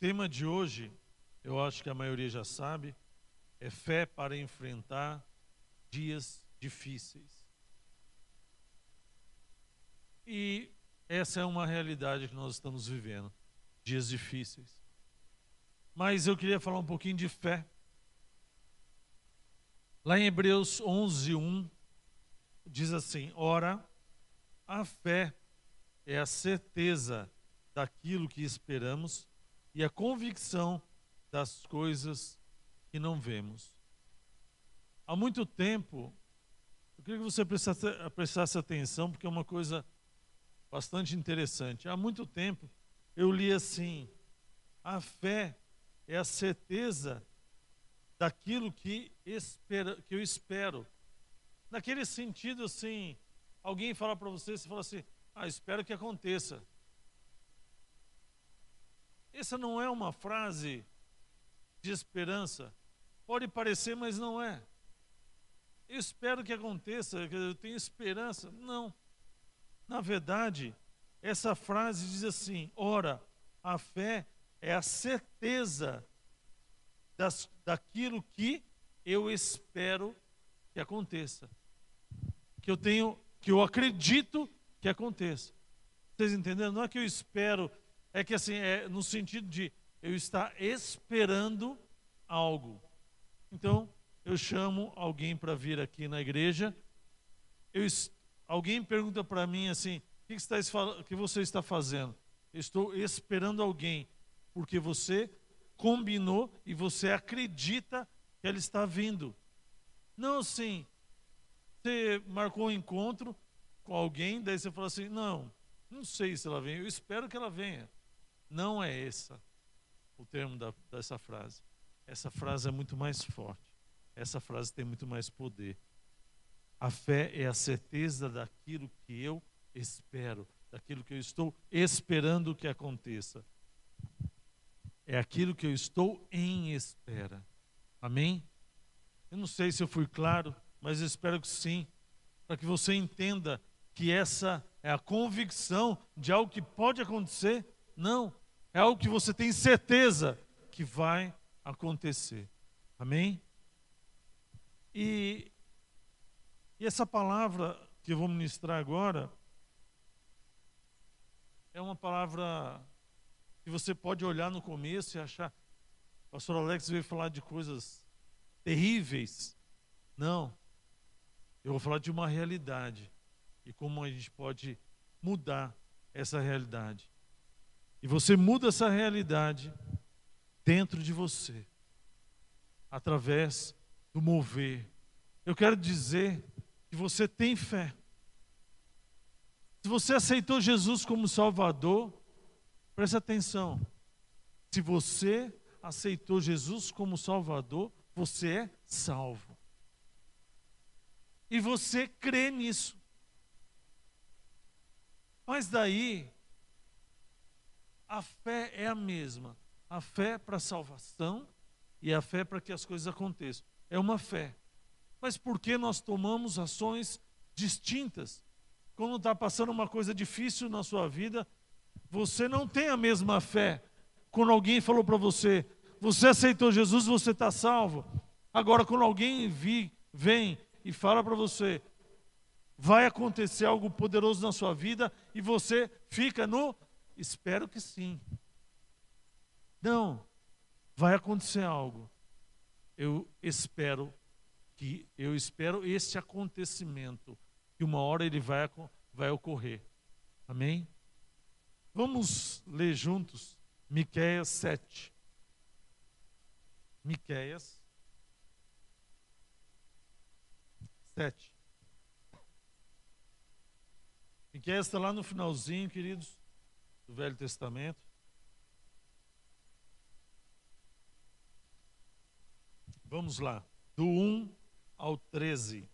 tema de hoje, eu acho que a maioria já sabe, é fé para enfrentar dias difíceis. E essa é uma realidade que nós estamos vivendo, dias difíceis. Mas eu queria falar um pouquinho de fé. Lá em Hebreus 11, 1, diz assim: Ora, a fé é a certeza daquilo que esperamos e a convicção das coisas que não vemos. Há muito tempo, eu queria que você prestasse, prestasse atenção, porque é uma coisa bastante interessante. Há muito tempo eu li assim: a fé é a certeza daquilo que, espera, que eu espero. Naquele sentido, assim, alguém fala para você, você fala assim: ah, espero que aconteça. Essa não é uma frase de esperança. Pode parecer, mas não é. Eu espero que aconteça, eu tenho esperança. Não. Na verdade, essa frase diz assim: ora, a fé é a certeza das, daquilo que eu espero que aconteça. Que eu tenho, que eu acredito que aconteça. Vocês entenderam? Não é que eu espero é que assim, é no sentido de eu estar esperando algo. Então, eu chamo alguém para vir aqui na igreja. Eu, alguém pergunta para mim assim: o que, está, que você está fazendo? Eu estou esperando alguém, porque você combinou e você acredita que ela está vindo. Não assim, você marcou um encontro com alguém, daí você fala assim: não, não sei se ela vem, eu espero que ela venha. Não é essa o termo da, dessa frase. Essa frase é muito mais forte. Essa frase tem muito mais poder. A fé é a certeza daquilo que eu espero, daquilo que eu estou esperando que aconteça. É aquilo que eu estou em espera. Amém? Eu não sei se eu fui claro, mas espero que sim, para que você entenda que essa é a convicção de algo que pode acontecer. Não, é algo que você tem certeza que vai acontecer. Amém? E, e essa palavra que eu vou ministrar agora é uma palavra que você pode olhar no começo e achar, o pastor Alex veio falar de coisas terríveis. Não. Eu vou falar de uma realidade e como a gente pode mudar essa realidade. E você muda essa realidade dentro de você, através do mover. Eu quero dizer que você tem fé. Se você aceitou Jesus como Salvador, preste atenção. Se você aceitou Jesus como Salvador, você é salvo. E você crê nisso. Mas daí a fé é a mesma. A fé para a salvação e a fé para que as coisas aconteçam. É uma fé. Mas por que nós tomamos ações distintas? Quando está passando uma coisa difícil na sua vida, você não tem a mesma fé. Quando alguém falou para você, você aceitou Jesus, você está salvo. Agora, quando alguém vi, vem e fala para você, vai acontecer algo poderoso na sua vida e você fica no Espero que sim. Não, vai acontecer algo. Eu espero que eu espero este acontecimento que uma hora ele vai vai ocorrer. Amém? Vamos ler juntos Miqueias 7. Miqueias 7. Miqueias está lá no finalzinho, queridos do Velho Testamento. Vamos lá, do 1 ao 13.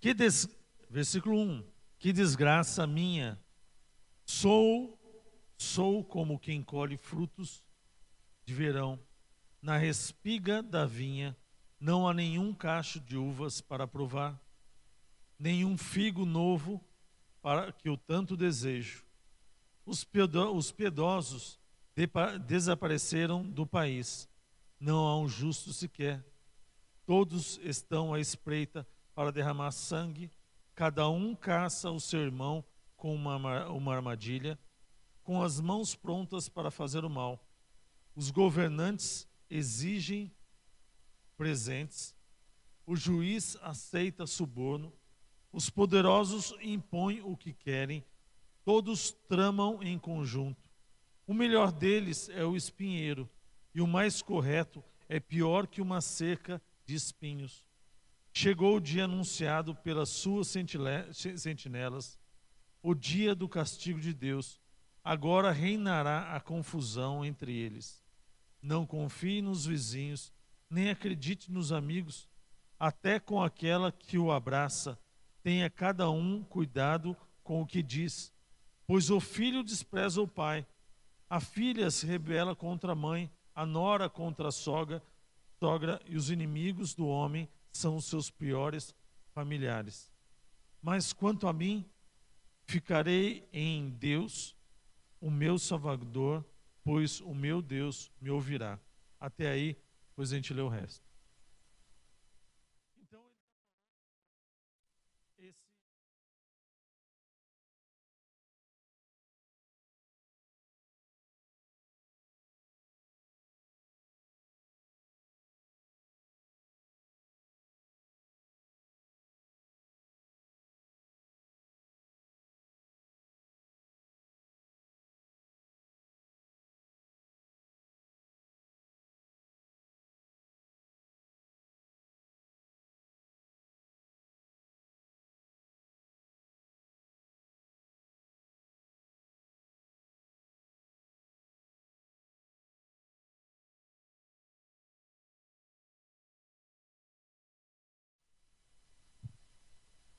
Que des... Versículo 1: Que desgraça minha! Sou, sou como quem colhe frutos de verão na respiga da vinha não há nenhum cacho de uvas para provar, nenhum figo novo para que eu tanto desejo. Os piedosos desapareceram do país. Não há um justo sequer. Todos estão à espreita para derramar sangue. Cada um caça o seu irmão com uma, uma armadilha, com as mãos prontas para fazer o mal. Os governantes exigem presentes. O juiz aceita suborno. Os poderosos impõem o que querem. Todos tramam em conjunto. O melhor deles é o espinheiro, e o mais correto é pior que uma cerca de espinhos. Chegou o dia anunciado pelas suas sentinelas, o dia do castigo de Deus. Agora reinará a confusão entre eles. Não confie nos vizinhos, nem acredite nos amigos, até com aquela que o abraça. Tenha cada um cuidado com o que diz, pois o filho despreza o pai, a filha se rebela contra a mãe, a nora contra a sogra, sogra e os inimigos do homem são os seus piores familiares. Mas quanto a mim, ficarei em Deus, o meu Salvador, pois o meu Deus me ouvirá. Até aí, depois a gente lê o resto.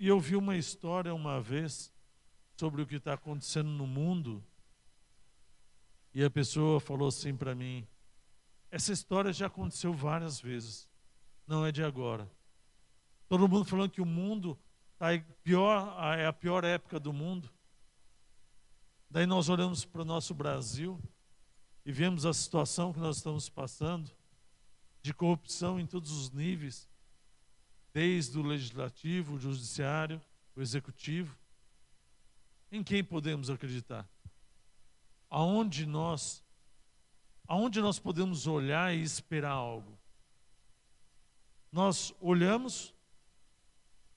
E eu vi uma história uma vez sobre o que está acontecendo no mundo. E a pessoa falou assim para mim: essa história já aconteceu várias vezes, não é de agora. Todo mundo falando que o mundo tá pior, é a pior época do mundo. Daí nós olhamos para o nosso Brasil e vemos a situação que nós estamos passando de corrupção em todos os níveis desde o legislativo, o judiciário, o executivo. Em quem podemos acreditar? Aonde nós aonde nós podemos olhar e esperar algo? Nós olhamos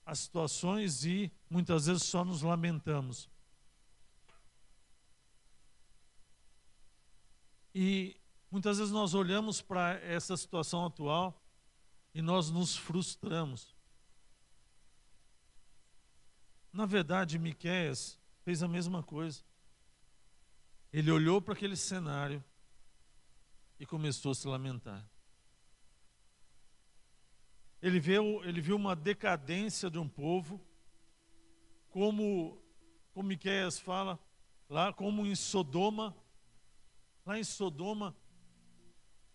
as situações e muitas vezes só nos lamentamos. E muitas vezes nós olhamos para essa situação atual e nós nos frustramos. Na verdade, Miqueias fez a mesma coisa. Ele olhou para aquele cenário e começou a se lamentar. Ele viu, ele viu uma decadência de um povo, como, como Miqueias fala, lá como em Sodoma, lá em Sodoma,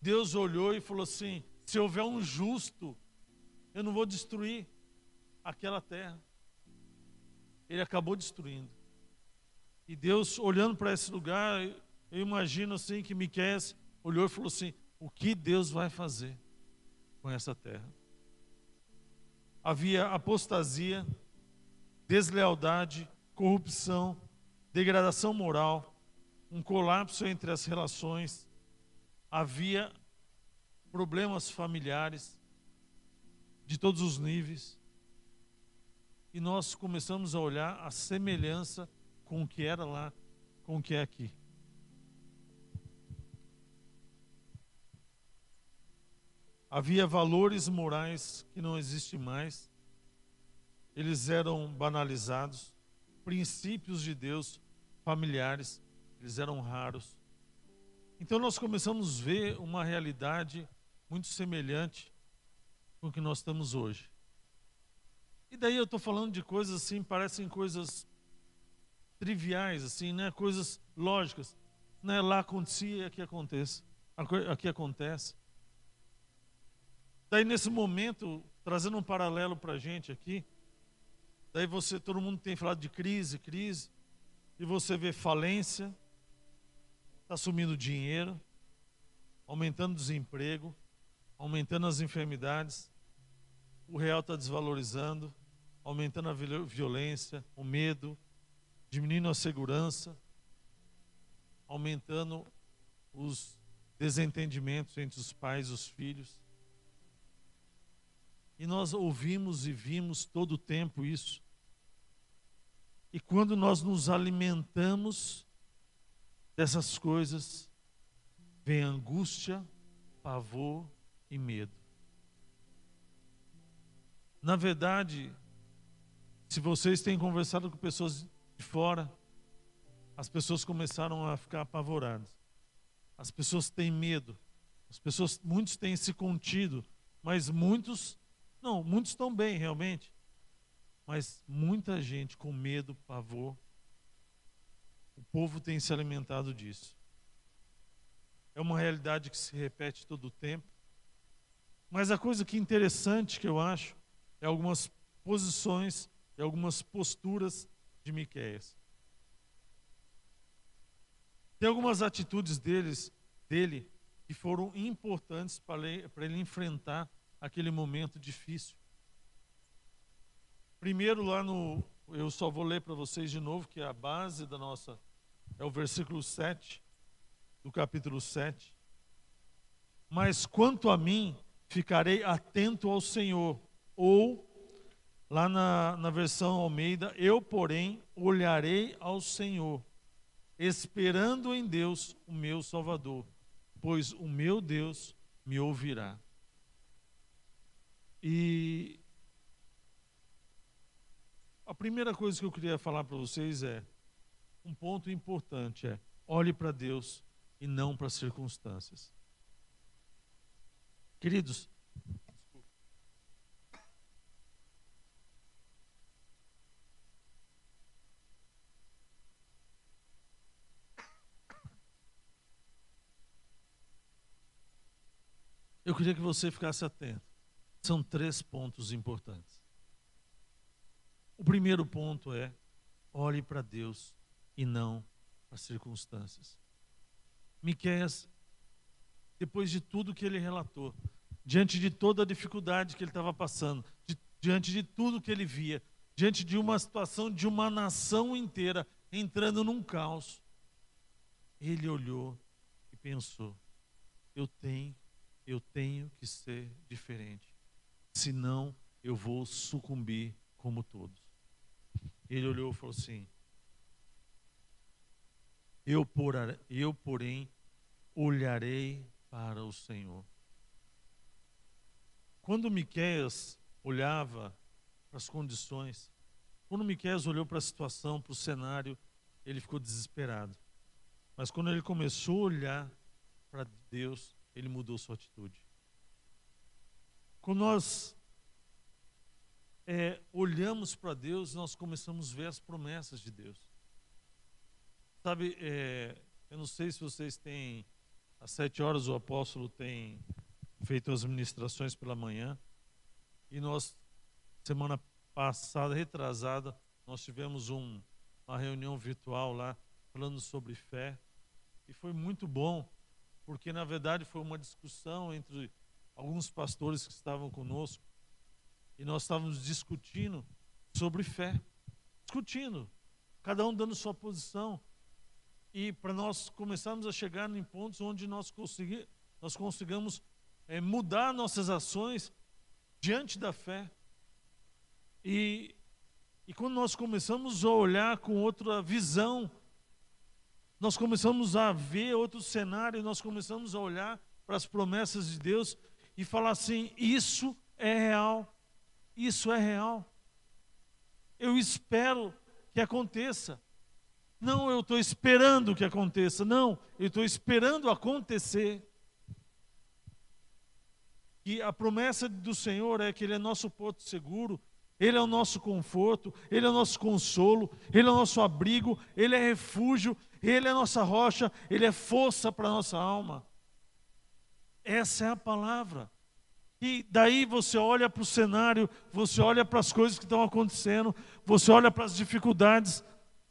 Deus olhou e falou assim: se houver um justo, eu não vou destruir aquela terra. Ele acabou destruindo. E Deus, olhando para esse lugar, eu imagino assim que Miqueias olhou e falou assim: o que Deus vai fazer com essa terra? Havia apostasia, deslealdade, corrupção, degradação moral, um colapso entre as relações, havia problemas familiares de todos os níveis. E nós começamos a olhar a semelhança com o que era lá, com o que é aqui. Havia valores morais que não existem mais, eles eram banalizados, princípios de Deus familiares, eles eram raros. Então nós começamos a ver uma realidade muito semelhante com o que nós estamos hoje. E daí eu estou falando de coisas assim, parecem coisas triviais, assim, né? Coisas lógicas. Né? Lá acontecia, aqui acontece. Aqui acontece. Daí nesse momento, trazendo um paralelo para a gente aqui, Daí você, todo mundo tem falado de crise, crise, e você vê falência, está sumindo dinheiro, aumentando desemprego, aumentando as enfermidades, o real está desvalorizando, aumentando a violência, o medo, diminuindo a segurança, aumentando os desentendimentos entre os pais e os filhos. E nós ouvimos e vimos todo o tempo isso. E quando nós nos alimentamos dessas coisas, vem angústia, pavor e medo. Na verdade, se vocês têm conversado com pessoas de fora, as pessoas começaram a ficar apavoradas. As pessoas têm medo. As pessoas, muitos têm se contido, mas muitos não, muitos estão bem, realmente. Mas muita gente com medo, pavor. O povo tem se alimentado disso. É uma realidade que se repete todo o tempo. Mas a coisa que é interessante que eu acho é algumas posições e algumas posturas de Miqueias. Tem algumas atitudes deles, dele que foram importantes para ele, enfrentar aquele momento difícil. Primeiro, lá no. Eu só vou ler para vocês de novo, que é a base da nossa. É o versículo 7, do capítulo 7. Mas quanto a mim, ficarei atento ao Senhor. Ou, lá na, na versão Almeida, eu, porém, olharei ao Senhor, esperando em Deus, o meu Salvador, pois o meu Deus me ouvirá. E a primeira coisa que eu queria falar para vocês é um ponto importante é olhe para Deus e não para as circunstâncias. Queridos, eu queria que você ficasse atento são três pontos importantes. O primeiro ponto é: olhe para Deus e não para as circunstâncias. Miqueias, depois de tudo que ele relatou, diante de toda a dificuldade que ele estava passando, de, diante de tudo que ele via, diante de uma situação de uma nação inteira entrando num caos, ele olhou e pensou: eu tenho, eu tenho que ser diferente senão eu vou sucumbir como todos. Ele olhou e falou assim: Eu, por, eu porém, olharei para o Senhor. Quando Miqueias olhava para as condições, quando Miqueias olhou para a situação, para o cenário, ele ficou desesperado. Mas quando ele começou a olhar para Deus, ele mudou sua atitude. Quando nós é, olhamos para Deus, nós começamos a ver as promessas de Deus. Sabe, é, eu não sei se vocês têm, às sete horas o apóstolo tem feito as ministrações pela manhã, e nós, semana passada, retrasada, nós tivemos um, uma reunião virtual lá, falando sobre fé, e foi muito bom, porque na verdade foi uma discussão entre alguns pastores que estavam conosco e nós estávamos discutindo sobre fé. Discutindo, cada um dando sua posição. E para nós começarmos a chegar em pontos onde nós, consegui, nós consigamos é, mudar nossas ações diante da fé. E, e quando nós começamos a olhar com outra visão, nós começamos a ver outro cenário, nós começamos a olhar para as promessas de Deus e falar assim: isso é real, isso é real. Eu espero que aconteça. Não, eu estou esperando que aconteça. Não, eu estou esperando acontecer. E a promessa do Senhor é que Ele é nosso porto seguro, Ele é o nosso conforto, Ele é o nosso consolo, Ele é o nosso abrigo, Ele é refúgio, Ele é nossa rocha, Ele é força para a nossa alma. Essa é a palavra. E daí você olha para o cenário, você olha para as coisas que estão acontecendo, você olha para as dificuldades,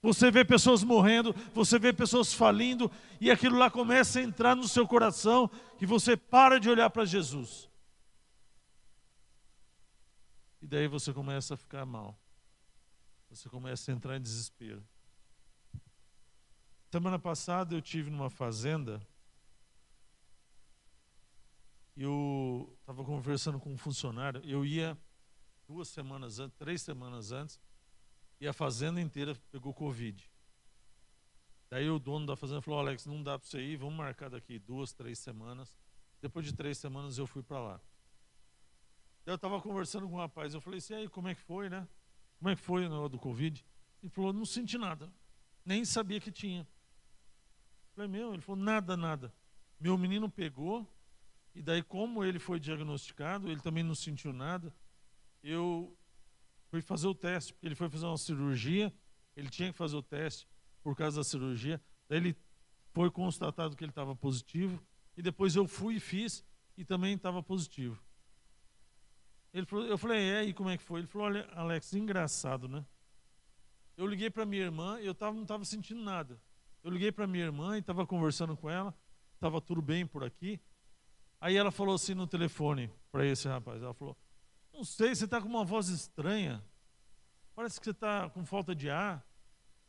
você vê pessoas morrendo, você vê pessoas falindo, e aquilo lá começa a entrar no seu coração, e você para de olhar para Jesus. E daí você começa a ficar mal. Você começa a entrar em desespero. Semana passada eu tive numa fazenda eu estava conversando com um funcionário, eu ia duas semanas antes, três semanas antes, e a fazenda inteira pegou Covid. Daí o dono da fazenda falou, Alex, não dá para você ir, vamos marcar daqui duas, três semanas. Depois de três semanas eu fui para lá. Daí eu estava conversando com um rapaz, eu falei assim, aí, como é que foi, né? Como é que foi no do Covid? Ele falou, não senti nada, nem sabia que tinha. Eu falei, meu, ele falou, nada, nada. Meu menino pegou, e daí, como ele foi diagnosticado, ele também não sentiu nada. Eu fui fazer o teste, porque ele foi fazer uma cirurgia, ele tinha que fazer o teste por causa da cirurgia. Daí ele foi constatado que ele estava positivo, e depois eu fui e fiz, e também estava positivo. Ele falou, eu falei, é, e como é que foi? Ele falou, olha, Alex, engraçado, né? Eu liguei para minha irmã, eu tava, não estava sentindo nada. Eu liguei para minha irmã e estava conversando com ela, estava tudo bem por aqui. Aí ela falou assim no telefone para esse rapaz, ela falou, não sei, você está com uma voz estranha, parece que você está com falta de ar.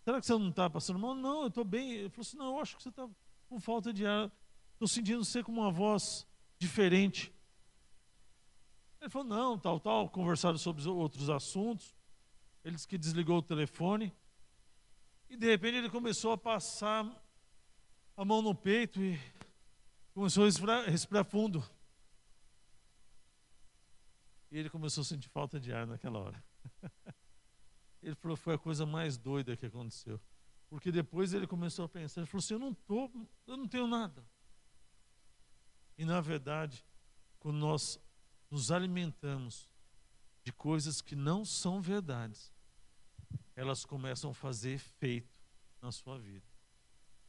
Será que você não está passando mal? Não, eu estou bem. Ele falou assim, não, eu acho que você está com falta de ar. Estou sentindo você com uma voz diferente. Ele falou, não, tal, tal. Conversaram sobre outros assuntos. Ele disse que desligou o telefone. E de repente ele começou a passar a mão no peito e começou a respirar, fundo. E ele começou a sentir falta de ar naquela hora. Ele falou foi a coisa mais doida que aconteceu. Porque depois ele começou a pensar, ele falou assim, eu não tô, eu não tenho nada. E na verdade, quando nós nos alimentamos de coisas que não são verdades, elas começam a fazer efeito na sua vida.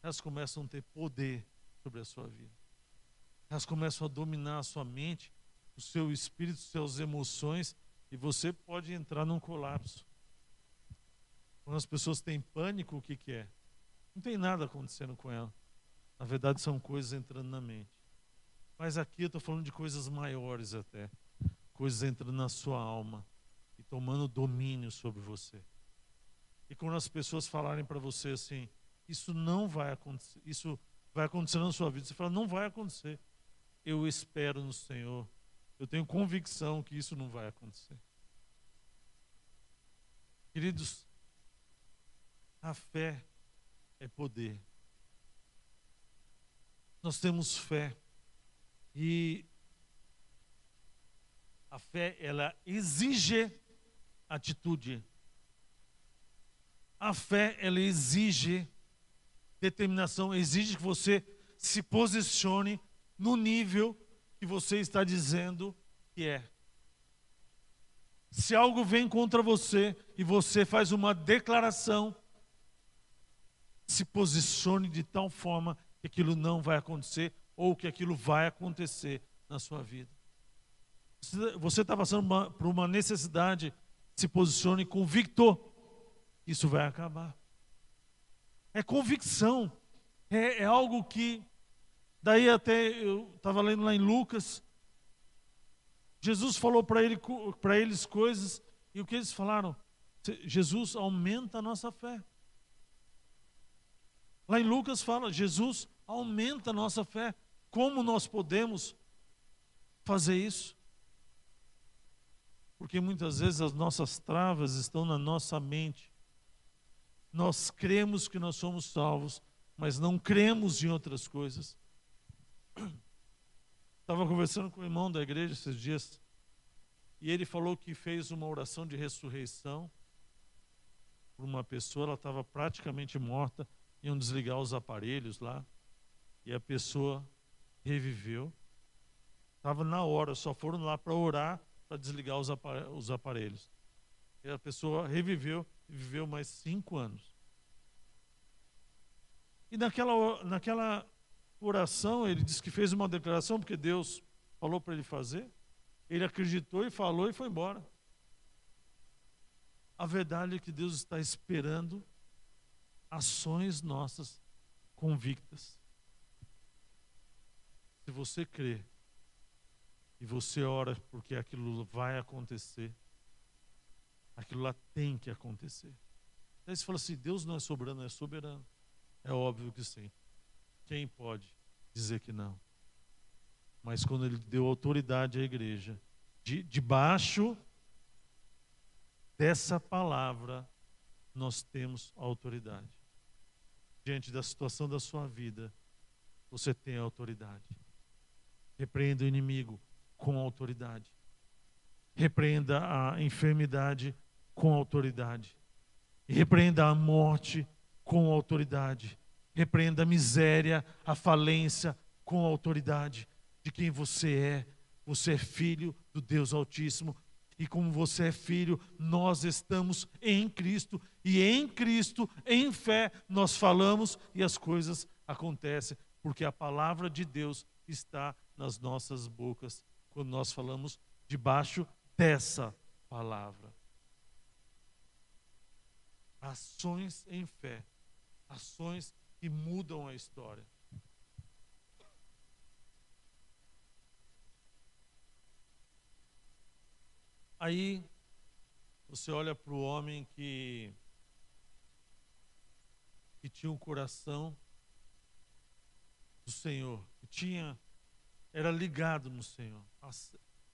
Elas começam a ter poder sobre a sua vida elas começam a dominar a sua mente, o seu espírito, suas emoções, e você pode entrar num colapso. Quando as pessoas têm pânico, o que, que é? Não tem nada acontecendo com ela. Na verdade, são coisas entrando na mente. Mas aqui eu estou falando de coisas maiores até. Coisas entrando na sua alma e tomando domínio sobre você. E quando as pessoas falarem para você assim, isso não vai acontecer, isso vai acontecer na sua vida, você fala, não vai acontecer eu espero no Senhor. Eu tenho convicção que isso não vai acontecer. Queridos, a fé é poder. Nós temos fé e a fé ela exige atitude. A fé ela exige determinação, exige que você se posicione no nível que você está dizendo que é. Se algo vem contra você e você faz uma declaração, se posicione de tal forma que aquilo não vai acontecer ou que aquilo vai acontecer na sua vida. Você está passando uma, por uma necessidade, se posicione convicto. Isso vai acabar. É convicção. É, é algo que Daí até eu estava lendo lá em Lucas, Jesus falou para ele, eles coisas, e o que eles falaram? Jesus aumenta a nossa fé. Lá em Lucas fala, Jesus aumenta a nossa fé. Como nós podemos fazer isso? Porque muitas vezes as nossas travas estão na nossa mente. Nós cremos que nós somos salvos, mas não cremos em outras coisas. Estava conversando com o irmão da igreja esses dias e ele falou que fez uma oração de ressurreição por uma pessoa, ela estava praticamente morta, iam desligar os aparelhos lá e a pessoa reviveu. Estava na hora, só foram lá para orar para desligar os aparelhos. E a pessoa reviveu e viveu mais cinco anos. E naquela, naquela oração, ele disse que fez uma declaração, porque Deus falou para ele fazer. Ele acreditou e falou e foi embora. A verdade é que Deus está esperando ações nossas convictas. Se você crê e você ora porque aquilo vai acontecer, aquilo lá tem que acontecer. Aí você fala assim: Deus não é soberano, é soberano. É óbvio que sim. Quem pode dizer que não? Mas quando ele deu autoridade à igreja, de, debaixo dessa palavra, nós temos autoridade. Diante da situação da sua vida, você tem autoridade. Repreenda o inimigo com autoridade. Repreenda a enfermidade com autoridade. Repreenda a morte com autoridade. Repreenda a miséria, a falência com autoridade de quem você é. Você é filho do Deus Altíssimo. E como você é filho, nós estamos em Cristo. E em Cristo, em fé, nós falamos e as coisas acontecem. Porque a palavra de Deus está nas nossas bocas quando nós falamos debaixo dessa palavra. Ações em fé, ações que mudam a história. Aí você olha para o homem que, que tinha o um coração do Senhor, que tinha, era ligado no Senhor,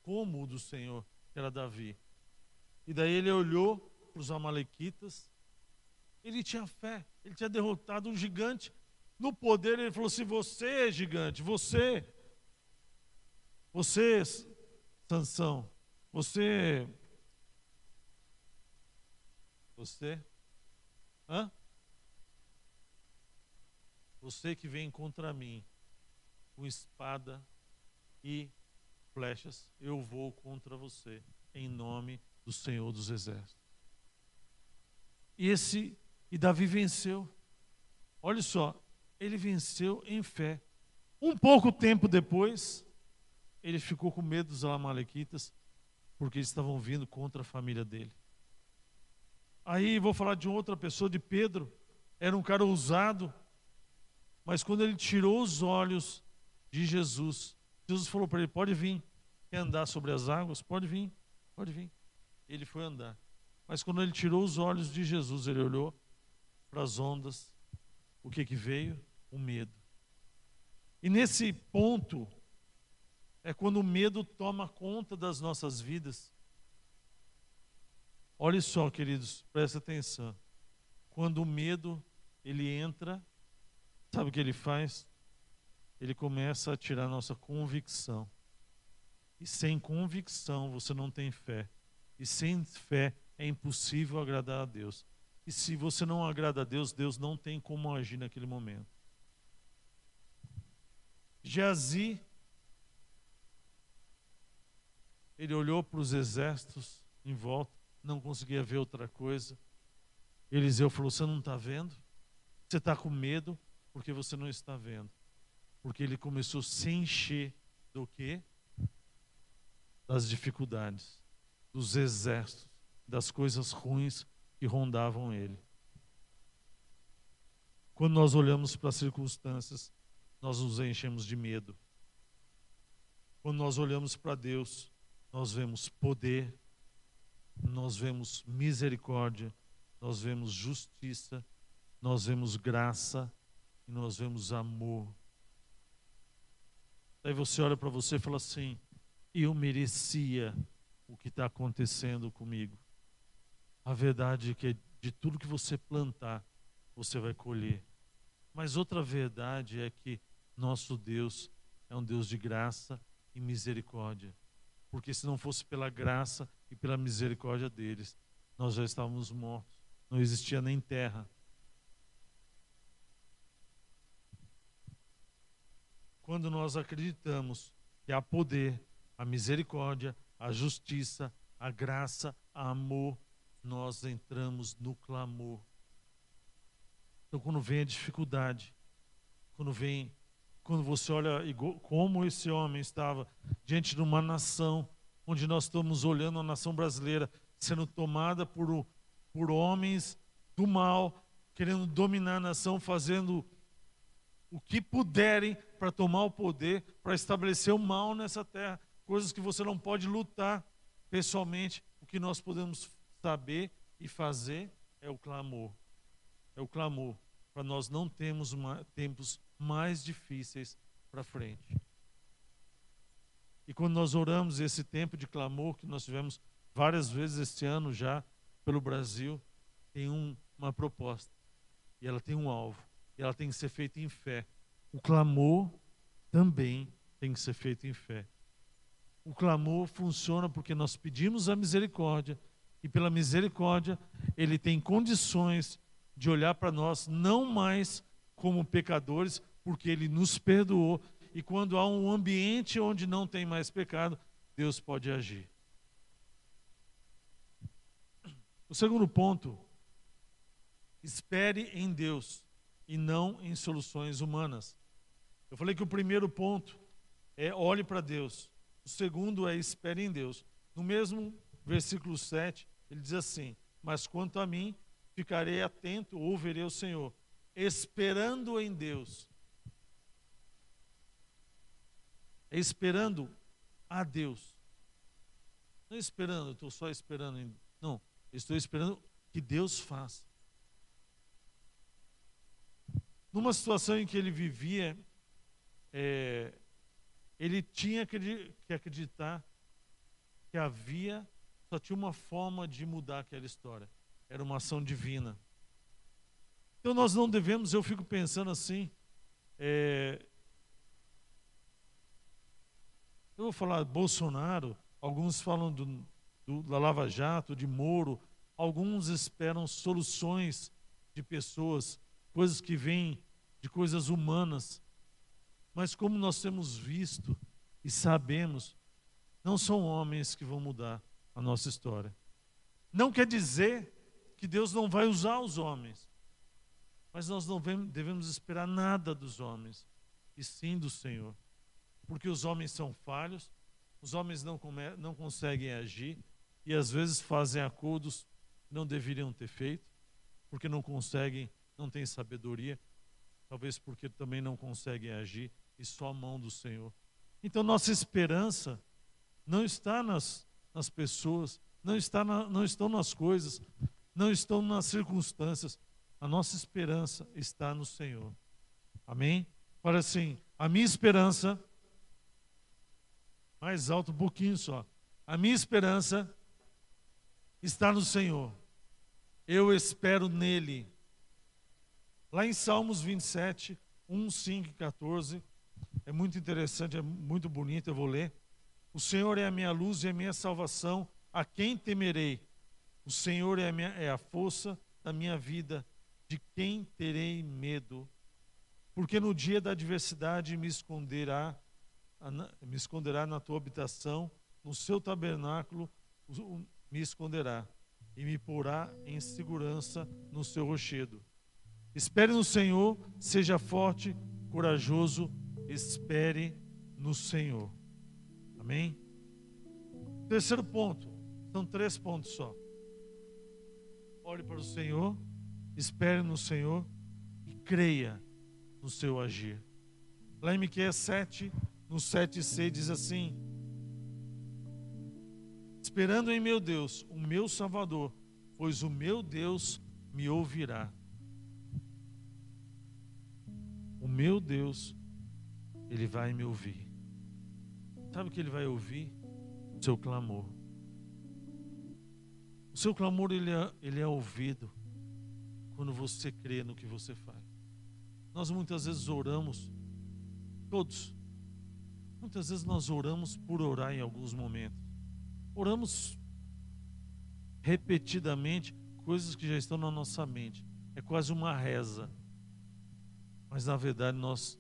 como o do Senhor, que era Davi. E daí ele olhou para os amalequitas, ele tinha fé, ele tinha derrotado um gigante. No poder, ele falou assim: Você é gigante, você, você, Sansão, você. Você? Hã? Você que vem contra mim com espada e flechas, eu vou contra você, em nome do Senhor dos Exércitos. E esse e Davi venceu. Olha só, ele venceu em fé. Um pouco tempo depois, ele ficou com medo dos amalequitas porque eles estavam vindo contra a família dele. Aí vou falar de outra pessoa, de Pedro. Era um cara ousado, mas quando ele tirou os olhos de Jesus, Jesus falou para ele: Pode vir, quer andar sobre as águas? Pode vir, pode vir. Ele foi andar. Mas quando ele tirou os olhos de Jesus, ele olhou para as ondas. O que que veio? O medo. E nesse ponto, é quando o medo toma conta das nossas vidas. Olha só, queridos, presta atenção. Quando o medo ele entra, sabe o que ele faz? Ele começa a tirar nossa convicção. E sem convicção você não tem fé. E sem fé é impossível agradar a Deus. E se você não agrada a Deus, Deus não tem como agir naquele momento. Geazi Ele olhou para os exércitos em volta, não conseguia ver outra coisa. Eliseu falou: Você não está vendo? Você está com medo porque você não está vendo. Porque ele começou a se encher do quê? Das dificuldades, dos exércitos, das coisas ruins que rondavam ele. Quando nós olhamos para as circunstâncias, nós nos enchemos de medo. Quando nós olhamos para Deus, nós vemos poder, nós vemos misericórdia, nós vemos justiça, nós vemos graça e nós vemos amor. Aí você olha para você e fala assim: eu merecia o que está acontecendo comigo. A verdade é que de tudo que você plantar, você vai colher. Mas outra verdade é que nosso Deus é um Deus de graça e misericórdia porque se não fosse pela graça e pela misericórdia deles, nós já estávamos mortos. Não existia nem terra. Quando nós acreditamos que há poder, a misericórdia, a justiça, a graça, a amor, nós entramos no clamor. Então, quando vem a dificuldade, quando vem quando você olha como esse homem estava diante de uma nação onde nós estamos olhando a nação brasileira sendo tomada por, por homens do mal, querendo dominar a nação, fazendo o que puderem para tomar o poder, para estabelecer o mal nessa terra, coisas que você não pode lutar pessoalmente. O que nós podemos saber e fazer é o clamor. É o clamor para nós não termos uma, tempos mais difíceis para frente. E quando nós oramos esse tempo de clamor que nós tivemos várias vezes este ano já pelo Brasil, tem um, uma proposta. E ela tem um alvo. E ela tem que ser feita em fé. O clamor também tem que ser feito em fé. O clamor funciona porque nós pedimos a misericórdia e pela misericórdia ele tem condições de olhar para nós não mais como pecadores, porque ele nos perdoou e quando há um ambiente onde não tem mais pecado, Deus pode agir. O segundo ponto, espere em Deus e não em soluções humanas. Eu falei que o primeiro ponto é olhe para Deus. O segundo é espere em Deus. No mesmo versículo 7, ele diz assim: Mas quanto a mim, ficarei atento, ouvirei o Senhor, esperando em Deus. É esperando a Deus. Não é esperando, estou só esperando. Em... Não, estou esperando que Deus faça. Numa situação em que ele vivia, é, ele tinha que acreditar que havia, só tinha uma forma de mudar aquela história. Era uma ação divina. Então nós não devemos, eu fico pensando assim, é, eu vou falar Bolsonaro, alguns falam do, do, da Lava Jato, de Moro, alguns esperam soluções de pessoas, coisas que vêm de coisas humanas. Mas como nós temos visto e sabemos, não são homens que vão mudar a nossa história. Não quer dizer que Deus não vai usar os homens, mas nós não devemos esperar nada dos homens, e sim do Senhor. Porque os homens são falhos, os homens não, come, não conseguem agir e às vezes fazem acordos que não deveriam ter feito, porque não conseguem, não têm sabedoria, talvez porque também não conseguem agir e só a mão do Senhor. Então nossa esperança não está nas, nas pessoas, não, está na, não estão nas coisas, não estão nas circunstâncias. A nossa esperança está no Senhor. Amém? Para assim, a minha esperança, mais alto um pouquinho só, a minha esperança está no Senhor. Eu espero nele. Lá em Salmos 27, 1, 5 e 14, é muito interessante, é muito bonito, eu vou ler. O Senhor é a minha luz e a minha salvação, a quem temerei? O Senhor é a, minha, é a força da minha vida, de quem terei medo? Porque no dia da adversidade me esconderá, me esconderá na tua habitação, no seu tabernáculo me esconderá e me porá em segurança no seu rochedo. Espere no Senhor, seja forte, corajoso espere no Senhor. Amém? Terceiro ponto, são três pontos só. Olhe para o Senhor, espere no Senhor e creia no seu agir. Lá em Miqueias 7, no 7 c diz assim: Esperando em meu Deus, o meu Salvador, pois o meu Deus me ouvirá. O meu Deus ele vai me ouvir. Sabe o que ele vai ouvir? O seu clamor. O seu clamor ele é, ele é ouvido quando você crê no que você faz. Nós muitas vezes oramos, todos, muitas vezes nós oramos por orar em alguns momentos. Oramos repetidamente coisas que já estão na nossa mente. É quase uma reza. Mas na verdade nós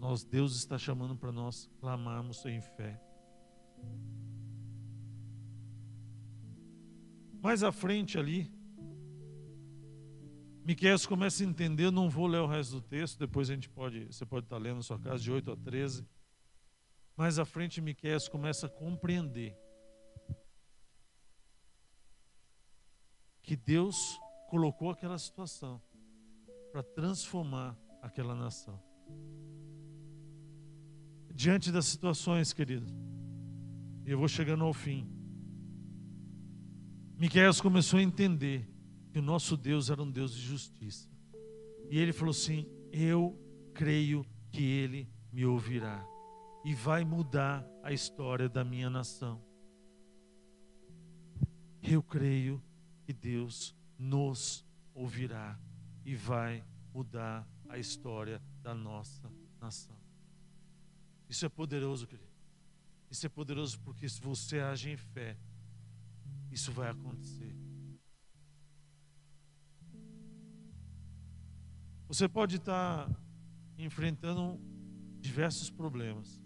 nós, Deus está chamando para nós clamarmos em fé. Mais à frente ali, Miquel começa a entender, eu não vou ler o resto do texto, depois a gente pode, você pode estar lendo na sua casa de 8 a 13. Mais à frente Miquel começa a compreender que Deus colocou aquela situação para transformar aquela nação. Diante das situações, querido, e eu vou chegando ao fim. Miquel começou a entender que o nosso Deus era um Deus de justiça. E ele falou assim: Eu creio que ele me ouvirá e vai mudar a história da minha nação. Eu creio que Deus nos ouvirá e vai mudar a história da nossa nação. Isso é poderoso, querido. Isso é poderoso porque se você age em fé, isso vai acontecer. Você pode estar enfrentando diversos problemas.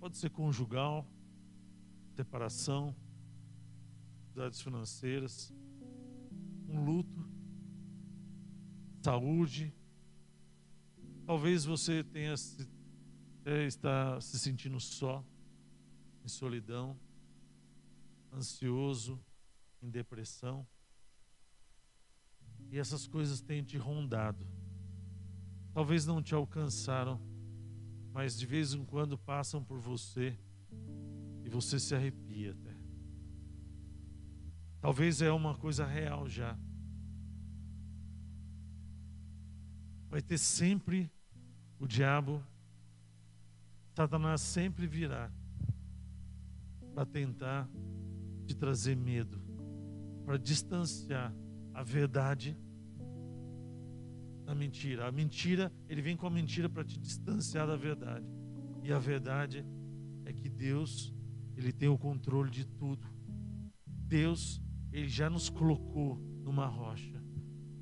Pode ser conjugal, separação, dificuldades financeiras, um luto, saúde. Talvez você tenha se, é, está se sentindo só, em solidão, ansioso, em depressão. E essas coisas têm te rondado. Talvez não te alcançaram, mas de vez em quando passam por você e você se arrepia até. Talvez é uma coisa real já. Vai ter sempre o diabo, Satanás sempre virá para tentar te trazer medo, para distanciar a verdade da mentira. A mentira, ele vem com a mentira para te distanciar da verdade. E a verdade é que Deus, ele tem o controle de tudo. Deus ele já nos colocou numa rocha.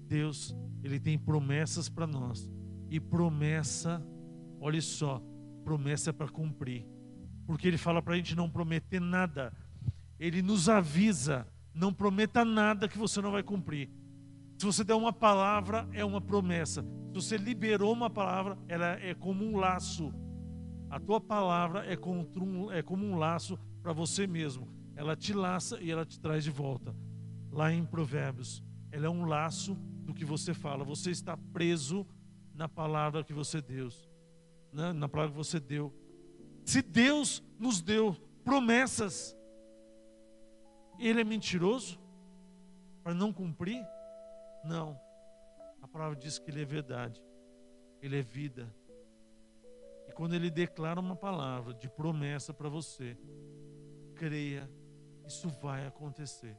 Deus, Ele tem promessas para nós. E promessa, olha só, promessa para cumprir. Porque Ele fala para a gente não prometer nada. Ele nos avisa: não prometa nada que você não vai cumprir. Se você der uma palavra, é uma promessa. Se você liberou uma palavra, ela é como um laço. A tua palavra é um, é como um laço para você mesmo ela te laça e ela te traz de volta. Lá em Provérbios, ela é um laço do que você fala. Você está preso na palavra que você deu, né? na palavra que você deu. Se Deus nos deu promessas, Ele é mentiroso para não cumprir? Não. A palavra diz que Ele é verdade, Ele é vida. E quando Ele declara uma palavra de promessa para você, creia isso vai acontecer.